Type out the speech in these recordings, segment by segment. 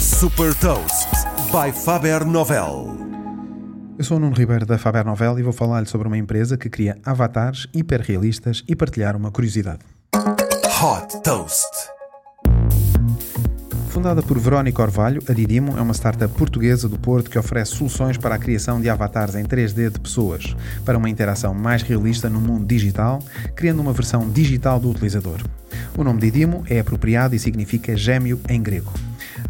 Super Toast by Faber Novel. Eu sou o Nuno Ribeiro da Faber Novel e vou falar-lhe sobre uma empresa que cria avatares hiperrealistas e partilhar uma curiosidade. Hot Toast. Fundada por Verónica Orvalho, a Didimo é uma startup portuguesa do Porto que oferece soluções para a criação de avatares em 3D de pessoas, para uma interação mais realista no mundo digital, criando uma versão digital do utilizador. O nome Didimo é apropriado e significa gêmeo em grego.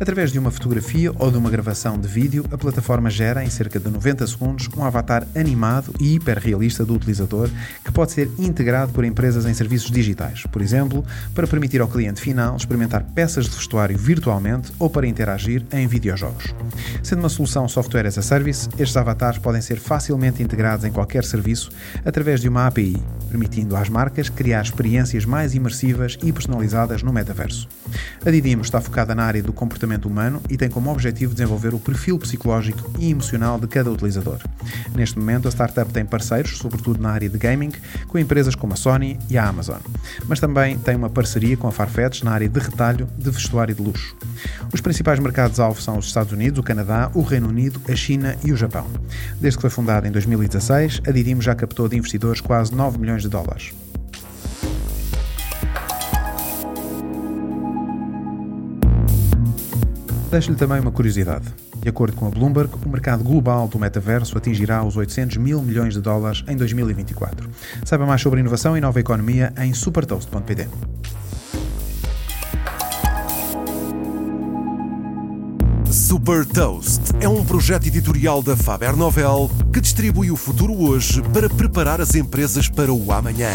Através de uma fotografia ou de uma gravação de vídeo, a plataforma gera, em cerca de 90 segundos, um avatar animado e hiperrealista do utilizador que pode ser integrado por empresas em serviços digitais, por exemplo, para permitir ao cliente final experimentar peças de vestuário virtualmente ou para interagir em videojogos. Sendo uma solução software as a service, estes avatares podem ser facilmente integrados em qualquer serviço através de uma API, permitindo às marcas criar experiências mais imersivas e personalizadas no metaverso. A Didimo está focada na área do comportamento humano e tem como objetivo desenvolver o perfil psicológico e emocional de cada utilizador. Neste momento, a startup tem parceiros, sobretudo na área de gaming, com empresas como a Sony e a Amazon, mas também tem uma parceria com a Farfetch na área de retalho de vestuário de luxo. Os principais mercados-alvo são os Estados Unidos, o Canadá, o Reino Unido, a China e o Japão. Desde que foi fundada em 2016, a Didimo já captou de investidores quase 9 milhões de dólares. Deixo-lhe também uma curiosidade. De acordo com a Bloomberg, o mercado global do metaverso atingirá os 800 mil milhões de dólares em 2024. Saiba mais sobre inovação e nova economia em supertoast.pt. Super Toast é um projeto editorial da Faber Novel que distribui o futuro hoje para preparar as empresas para o amanhã.